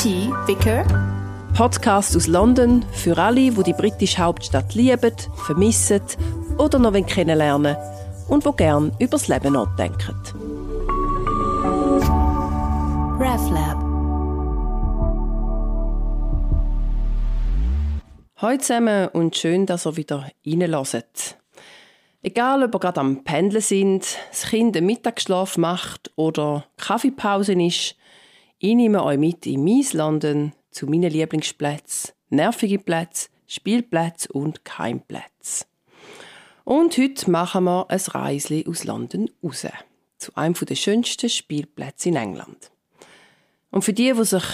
T. Vicker. Podcast aus London für alle, die die britische Hauptstadt lieben, vermissen oder noch kennenlernen und wo gern über das Leben nachdenken. RefLab. Hallo zusammen und schön, dass ihr wieder reinlässt. Egal, ob ihr gerade am Pendeln sind, das Kind einen Mittagsschlaf macht oder Kaffeepause ist, ich nehme euch mit in mein London zu meinen Lieblingsplätzen, nervige Plätze, Spielplätze und Keimplätze. Und heute machen wir ein Reisli aus London raus, zu einem der schönsten Spielplätze in England. Und für die, die sich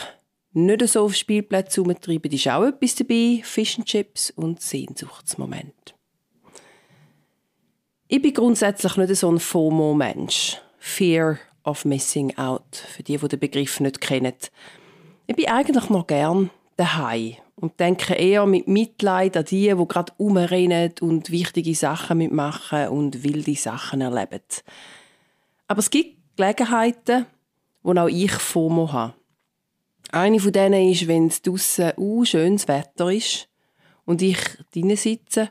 nicht so auf Spielplätze herumtreiben, ist auch etwas dabei, Fish and Chips und Sehnsuchtsmoment. Ich bin grundsätzlich nicht so ein FOMO-Mensch. Fear of Missing Out, für die, die den Begriff nicht kennen. Ich bin eigentlich noch gern daheim und denke eher mit Mitleid an die, die gerade umrennen und wichtige Sachen mitmachen und wilde Sachen erleben. Aber es gibt Gelegenheiten, wo auch ich FOMO habe. Eine von denen ist, wenn es draussen uh, schönes Wetter ist und ich drinnen sitze.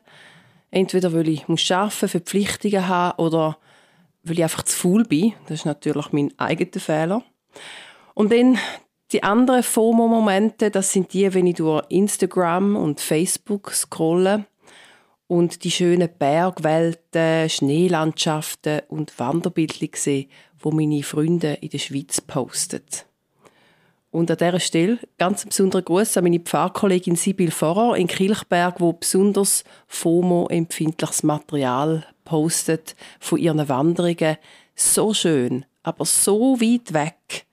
Entweder weil ich muss arbeiten, Verpflichtungen habe oder weil ich einfach zu faul bin. Das ist natürlich mein eigener Fehler. Und dann die anderen FOMO-Momente, das sind die, wenn ich durch Instagram und Facebook scrolle und die schönen Bergwelten, Schneelandschaften und Wanderbilder sehe, wo meine Freunde in der Schweiz posten. Und an dieser Stelle ganz besonderen Gruß an meine Pfarrkollegin Sibyl Vorer in Kilchberg, wo besonders FOMO-empfindliches Material postet von ihren Wanderungen. So schön, aber so weit weg.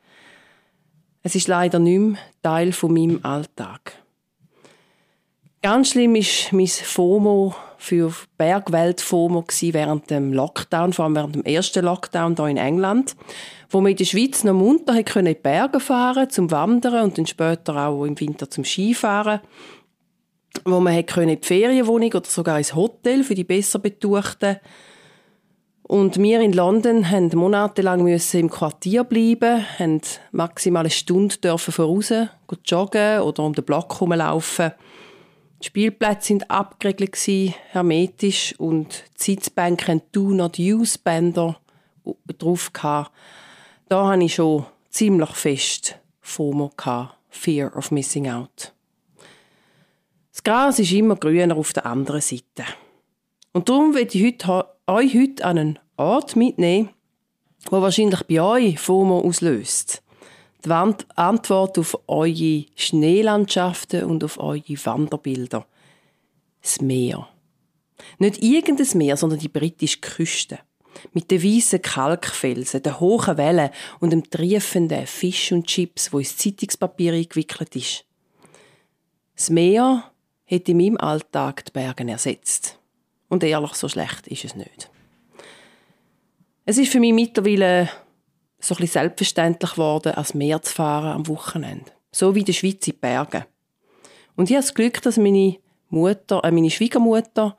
Es ist leider nicht mehr Teil von meinem Alltag. Ganz schlimm ist mein FOMO für Bergwelt FOMO während dem Lockdown, vor allem während dem ersten Lockdown hier in England, wo man in der Schweiz noch munter in die Berge fahren zum Wandern und dann später auch im Winter zum Skifahren, wo man in die Ferienwohnung oder sogar ins Hotel für die besser betuchten und wir in London haben monatelang im Quartier bleiben, haben maximal eine Stunde dürfen voraus joggen oder um den Block herumlaufen. Die Spielplätze sind abgeriegelt hermetisch und die Sitzbänke hatten Do Not Use Bänder drauf gehabt. Da hatte ich schon ziemlich fest FOMO Fear of Missing Out. Das Gras ist immer grüner auf der anderen Seite. Und darum will ich heute, euch heute an einen Ort mitnehmen, der wahrscheinlich bei euch FOMO auslöst. Die Antwort auf eure Schneelandschaften und auf eure Wanderbilder. Das Meer. Nicht irgendein Meer, sondern die britische Küste. Mit den weißen Kalkfelsen, den hohen Wellen und dem triefenden Fisch und Chips, wo ins Zeitungspapier eingewickelt ist. Das Meer hat in meinem Alltag die Berge ersetzt. Und ehrlich, so schlecht ist es nicht. Es ist für mich mittlerweile so ein selbstverständlich geworden, als Meer zu fahren am Wochenende. So wie in der Schweiz in Bergen. Und ich habe das Glück, dass meine Mutter, äh, meine Schwiegermutter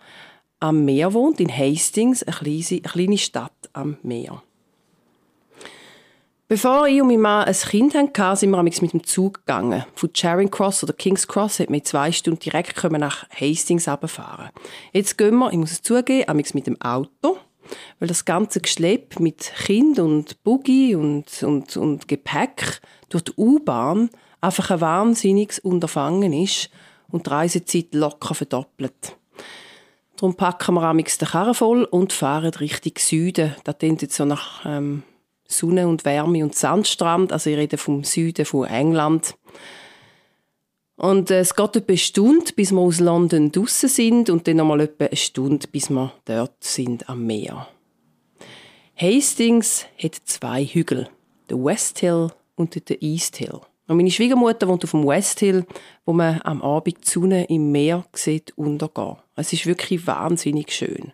am Meer wohnt, in Hastings, eine kleine, eine kleine Stadt am Meer. Bevor ich und mein Mann ein Kind hatten, sind wir mit dem Zug gegangen. Von Charing Cross oder King's Cross hat man zwei Stunden direkt nach Hastings runterfahren. Jetzt gehen wir, ich muss es zugeben, mit dem Auto, weil das ganze Geschlepp mit Kind und Buggy und, und, und Gepäck durch die U-Bahn einfach ein wahnsinniges Unterfangen ist und die Reisezeit locker verdoppelt. Darum packen wir den Karren voll und fahren Richtung Süden. Das klingt jetzt so nach ähm, Sonne und Wärme und Sandstrand. Also ich rede vom Süden von England. Und äh, es geht etwa eine Stunde, bis wir aus London draußen sind und dann nochmal etwa eine Stunde, bis wir dort sind am Meer. Hastings hat zwei Hügel, den West Hill und den East Hill. Und meine Schwiegermutter wohnt auf dem West Hill, wo man am Abend die Sonne im Meer sieht untergehen. Es ist wirklich wahnsinnig schön.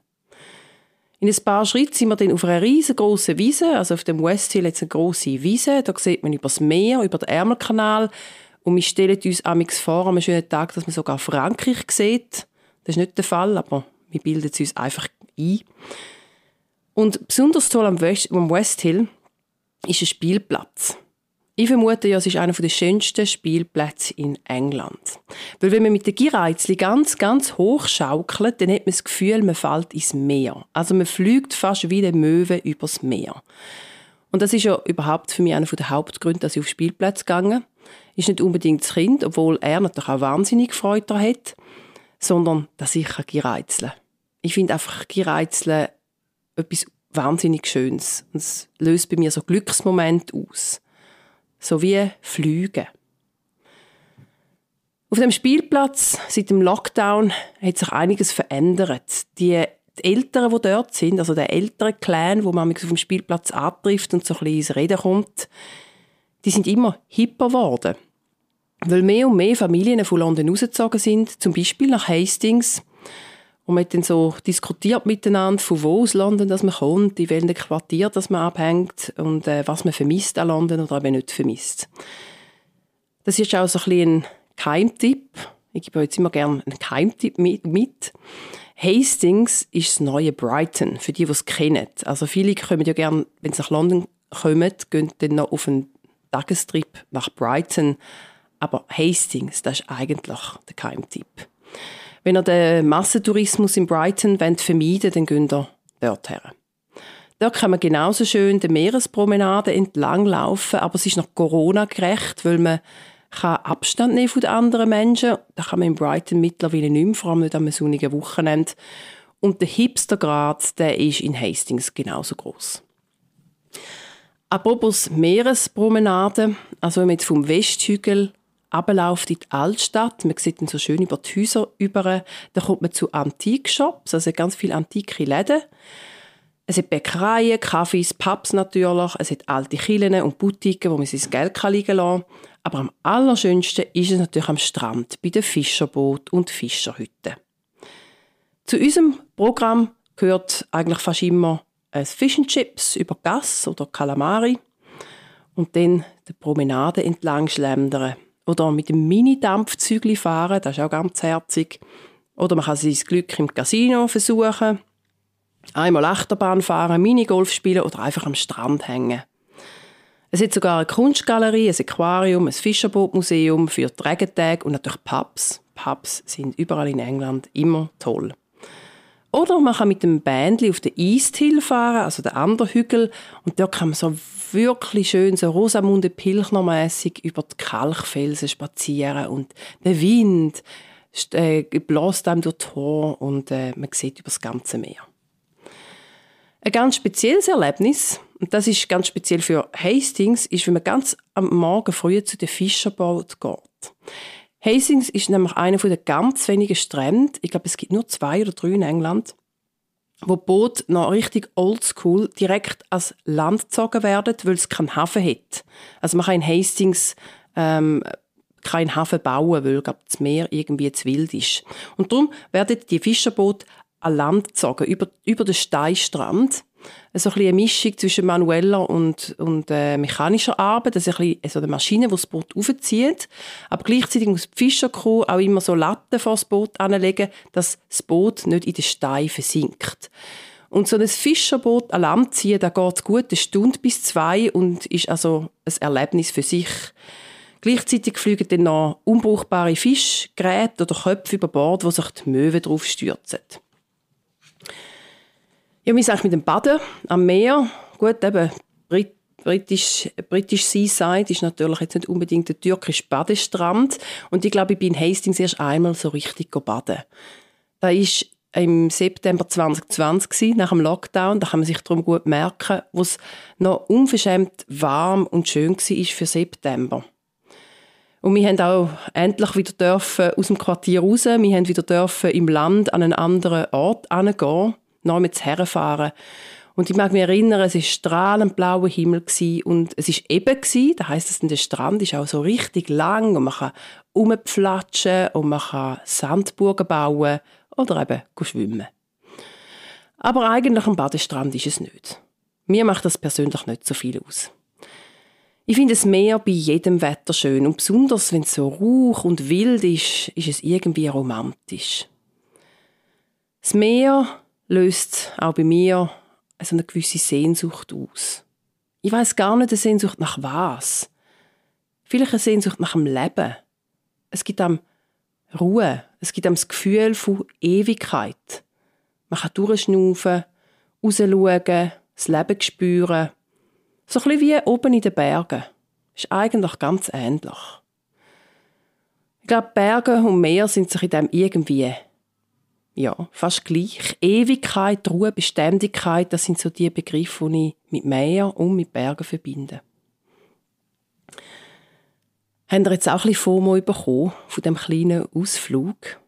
In ein paar Schritten sind wir dann auf einer riesengroßen Wiese, also auf dem West Hill jetzt eine große Wiese. Da sieht man über das Meer, über den Ärmelkanal. Und wir stellen uns amix vor, an einem schönen Tag, dass man sogar Frankreich sieht. Das ist nicht der Fall, aber wir bilden es uns einfach ein. Und besonders toll am West, am West Hill ist ein Spielplatz. Ich vermute ja, es ist einer der schönsten Spielplätze in England. Weil wenn man mit den Gireizli ganz, ganz hoch schaukelt, dann hat man das Gefühl, man fällt ins Meer. Also man fliegt fast wie eine Möwe übers Meer. Und das ist ja überhaupt für mich einer der Hauptgründe, dass ich auf Spielplätze gegangen Ist nicht unbedingt das Kind, obwohl er natürlich auch wahnsinnig Freude daran hat, sondern dass ich Gireizle. Ich finde einfach Gireizle etwas wahnsinnig Schönes. Und es löst bei mir so Glücksmomente aus so wie Flüge. Auf dem Spielplatz seit dem Lockdown hat sich einiges verändert. Die, die Eltern, die dort sind, also der ältere Clan, wo man auf dem Spielplatz antrifft und so ein bisschen ins Reden kommt, die sind immer hipper geworden. Weil mehr und mehr Familien von London rausgezogen sind, zum Beispiel nach Hastings, und man hat dann so diskutiert miteinander, von wo aus London dass man kommt, in welchem Quartier dass man abhängt und äh, was man vermisst an London oder eben nicht vermisst. Das ist auch so ein bisschen ein Keimtipp. Ich gebe jetzt immer gerne einen Keimtipp mit. Hastings ist das neue Brighton, für die, die es kennen. Also viele kommen ja gerne, wenn sie nach London kommen, gehen dann noch auf einen Tagestrip nach Brighton. Aber Hastings, das ist eigentlich der Keimtipp. Wenn ihr den Massentourismus in Brighton vermeiden wollt, dann geht ihr dort her. Dort kann man genauso schön die Meerespromenade entlang laufen, aber es ist noch Corona-gerecht, weil man kann Abstand nehmen von den anderen Menschen. Das kann man in Brighton mittlerweile nicht mehr, vor allem nicht am sonnigen Wochenende. Und der Hipstergrad, der ist in Hastings genauso groß. Apropos Meerespromenade, also wenn man jetzt vom Westhügel abläuft in die Altstadt. Man sieht dann so schön über die Häuser über. Da kommt man zu Antikshops, also ganz viele antike Läden. Es hat Bäckereien, Kaffees, Pubs natürlich. Es hat alte Kirchen und Boutiquen, wo man sein Geld liegen lassen kann. Aber am allerschönsten ist es natürlich am Strand, bei den Fischerbooten und Fischerhütten. Zu unserem Programm gehört eigentlich fast immer ein Fish and Chips über Gas oder Kalamari und dann die Promenade entlang schlendern oder mit dem Mini-Dampfzügli fahren, das ist auch ganz herzig. Oder man kann sein Glück im Casino versuchen. Einmal Achterbahn fahren, Minigolf spielen oder einfach am Strand hängen. Es hat sogar eine Kunstgalerie, ein Aquarium, ein Fischerbootmuseum für die Regentage und natürlich Pubs. Pubs sind überall in England immer toll. Oder man kann mit dem Bändli auf den East Hill fahren, also den anderen Hügel, und dort kann man so wirklich schön so Rosamunde Pilchner-mässig über die Kalkfelsen spazieren und der Wind äh, bläst einem durch die Tor und äh, man sieht über das ganze Meer. Ein ganz spezielles Erlebnis, und das ist ganz speziell für Hastings, ist, wenn man ganz am Morgen früh zu den Fischerboot geht. Hastings ist nämlich einer der ganz wenigen Strände, ich glaube, es gibt nur zwei oder drei in England, wo Boot noch richtig oldschool direkt ans Land gezogen werden, weil es keinen Hafen hat. Also man kann in Hastings ähm, keinen Hafen bauen, weil glaub, das Meer irgendwie zu wild ist. Und darum werden die Fischerboote an Land gezogen, über, über den Steinstrand so ein eine Mischung zwischen manueller und, und äh, mechanischer Arbeit. Das ist ein bisschen so eine Maschine, die das Boot aufzieht. Aber gleichzeitig muss die Fischercrew auch immer so Latten vor das Boot anlegen, dass das Boot nicht in den Stein versinkt. Und so ein Fischerboot an Land ziehen, da geht es gut eine Stunde bis zwei und ist also ein Erlebnis für sich. Gleichzeitig fliegen dann noch unbrauchbare Fischgeräte oder Köpfe über Bord, wo sich die Möwen drauf stürzen. Ja, wie gesagt, mit dem Baden am Meer, gut, eben, Brit British, British Seaside ist natürlich jetzt nicht unbedingt der türkische Badestrand. Und ich glaube, ich bin in Hastings erst einmal so richtig baden. Da ist im September 2020 nach dem Lockdown. Da kann man sich darum gut merken, wo es noch unverschämt warm und schön war für September. Und wir haben auch endlich wieder dürfen aus dem Quartier raus. Wir haben wieder dürfen im Land an einen anderen Ort gehen nachmittags herfahren. Und ich mag mich erinnern, es war strahlend blauer Himmel und es war eben das heisst, dass der Strand ist auch so richtig lang und man kann rumpflatschen und man kann Sandburgen bauen oder eben schwimmen. Aber eigentlich ein Badestrand ist es nicht. Mir macht das persönlich nicht so viel aus. Ich finde das Meer bei jedem Wetter schön und besonders wenn es so ruhig und wild ist, ist es irgendwie romantisch. Das Meer löst auch bei mir also eine gewisse Sehnsucht aus. Ich weiß gar nicht, eine Sehnsucht nach was. Vielleicht eine Sehnsucht nach dem Leben. Es gibt einem Ruhe. Es gibt einem das Gefühl von Ewigkeit. Man kann durchschnaufen, rausschauen, das Leben spüren. So ein wie oben in den Bergen. Ist eigentlich ganz ähnlich. Ich glaube, Berge und Meer sind sich in dem irgendwie ja, fast gleich. Ewigkeit, Ruhe, Beständigkeit, das sind so die Begriffe, die ich mit Meer und mit Bergen verbinde. Haben ihr jetzt auch ein bisschen FOMO bekommen von dem kleinen Ausflug?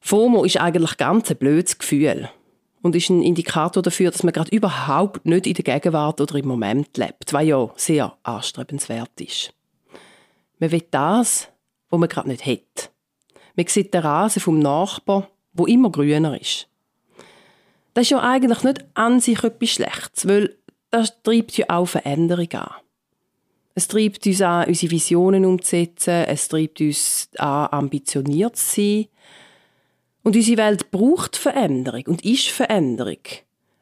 FOMO ist eigentlich ganz ein blödes Gefühl und ist ein Indikator dafür, dass man gerade überhaupt nicht in der Gegenwart oder im Moment lebt, was ja sehr anstrebenswert ist. Man will das, was man gerade nicht hat. Man sieht den Rasen vom Nachbarn, wo immer grüner ist. Das ist ja eigentlich nicht an sich etwas Schlechtes, weil das treibt ja auch Veränderung an. Es treibt uns an, unsere Visionen umzusetzen, es treibt uns an, ambitioniert zu sein. Und unsere Welt braucht Veränderung und ist Veränderung.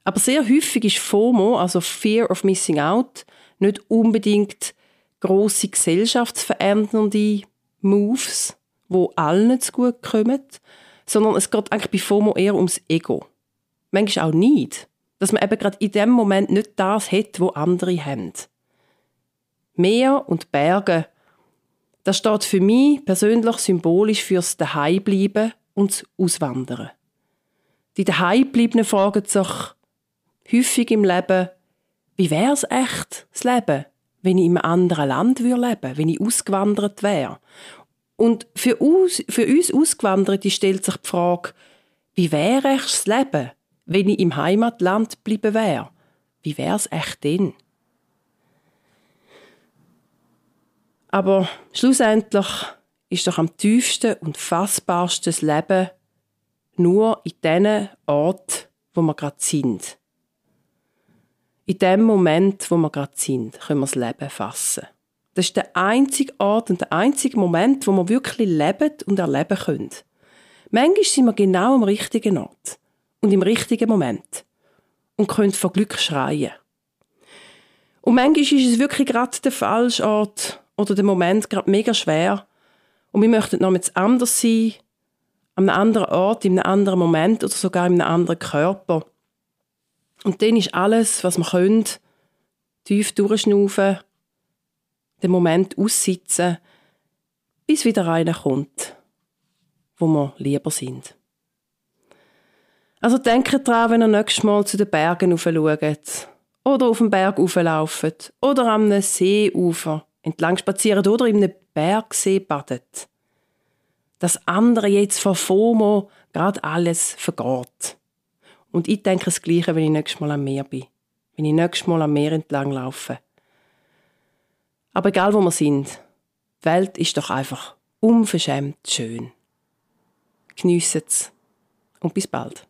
Aber sehr häufig ist FOMO, also Fear of Missing Out, nicht unbedingt grosse gesellschaftsverändernde Moves, wo allen zu gut kommen, sondern es geht eigentlich bei FOMO eher ums Ego. Manchmal auch nicht, dass man eben gerade in dem Moment nicht das hat, wo andere haben. Meer und Berge, das steht für mich persönlich symbolisch fürs Daheimbleiben und das Auswandern. Die Daheimbleibenden fragen sich häufig im Leben, wie wäre es echt, das Leben, wenn ich in einem anderen Land leben würde, wenn ich ausgewandert wäre? Und für uns, für uns Ausgewanderte stellt sich die Frage, wie wäre echt das Leben, wenn ich im Heimatland bleiben wäre? Wie wäre es echt denn? Aber schlussendlich ist doch am tiefsten und fassbarsten das Leben nur in den Ort, wo wir gerade sind. In dem Moment, wo wir gerade sind, können wir das Leben fassen. Das ist der einzige Ort und der einzige Moment, wo wir wirklich leben und erleben können. Manchmal sind wir genau am richtigen Ort und im richtigen Moment und können vor Glück schreien. Und manchmal ist es wirklich gerade der falsche Ort oder der Moment gerade mega schwer und wir möchten noch jetzt anders sein, an einem anderen Ort, in einem anderen Moment oder sogar in einem anderen Körper. Und dann ist alles, was wir können, tief durchschnaufen den Moment aussitzen, bis wieder einer kommt, wo wir lieber sind. Also denkt daran, wenn ihr nächstes Mal zu den Bergen schaut oder auf dem Berg auflauft oder am Seeufer entlang spaziert oder in einem Bergsee badet. dass andere jetzt von FOMO gerade alles vergeht. Und ich denke das Gleiche, wenn ich nächstes Mal am Meer bin. Wenn ich nächstes Mal am Meer entlang laufe. Aber egal wo wir sind, die Welt ist doch einfach unverschämt schön. Geniessen es und bis bald.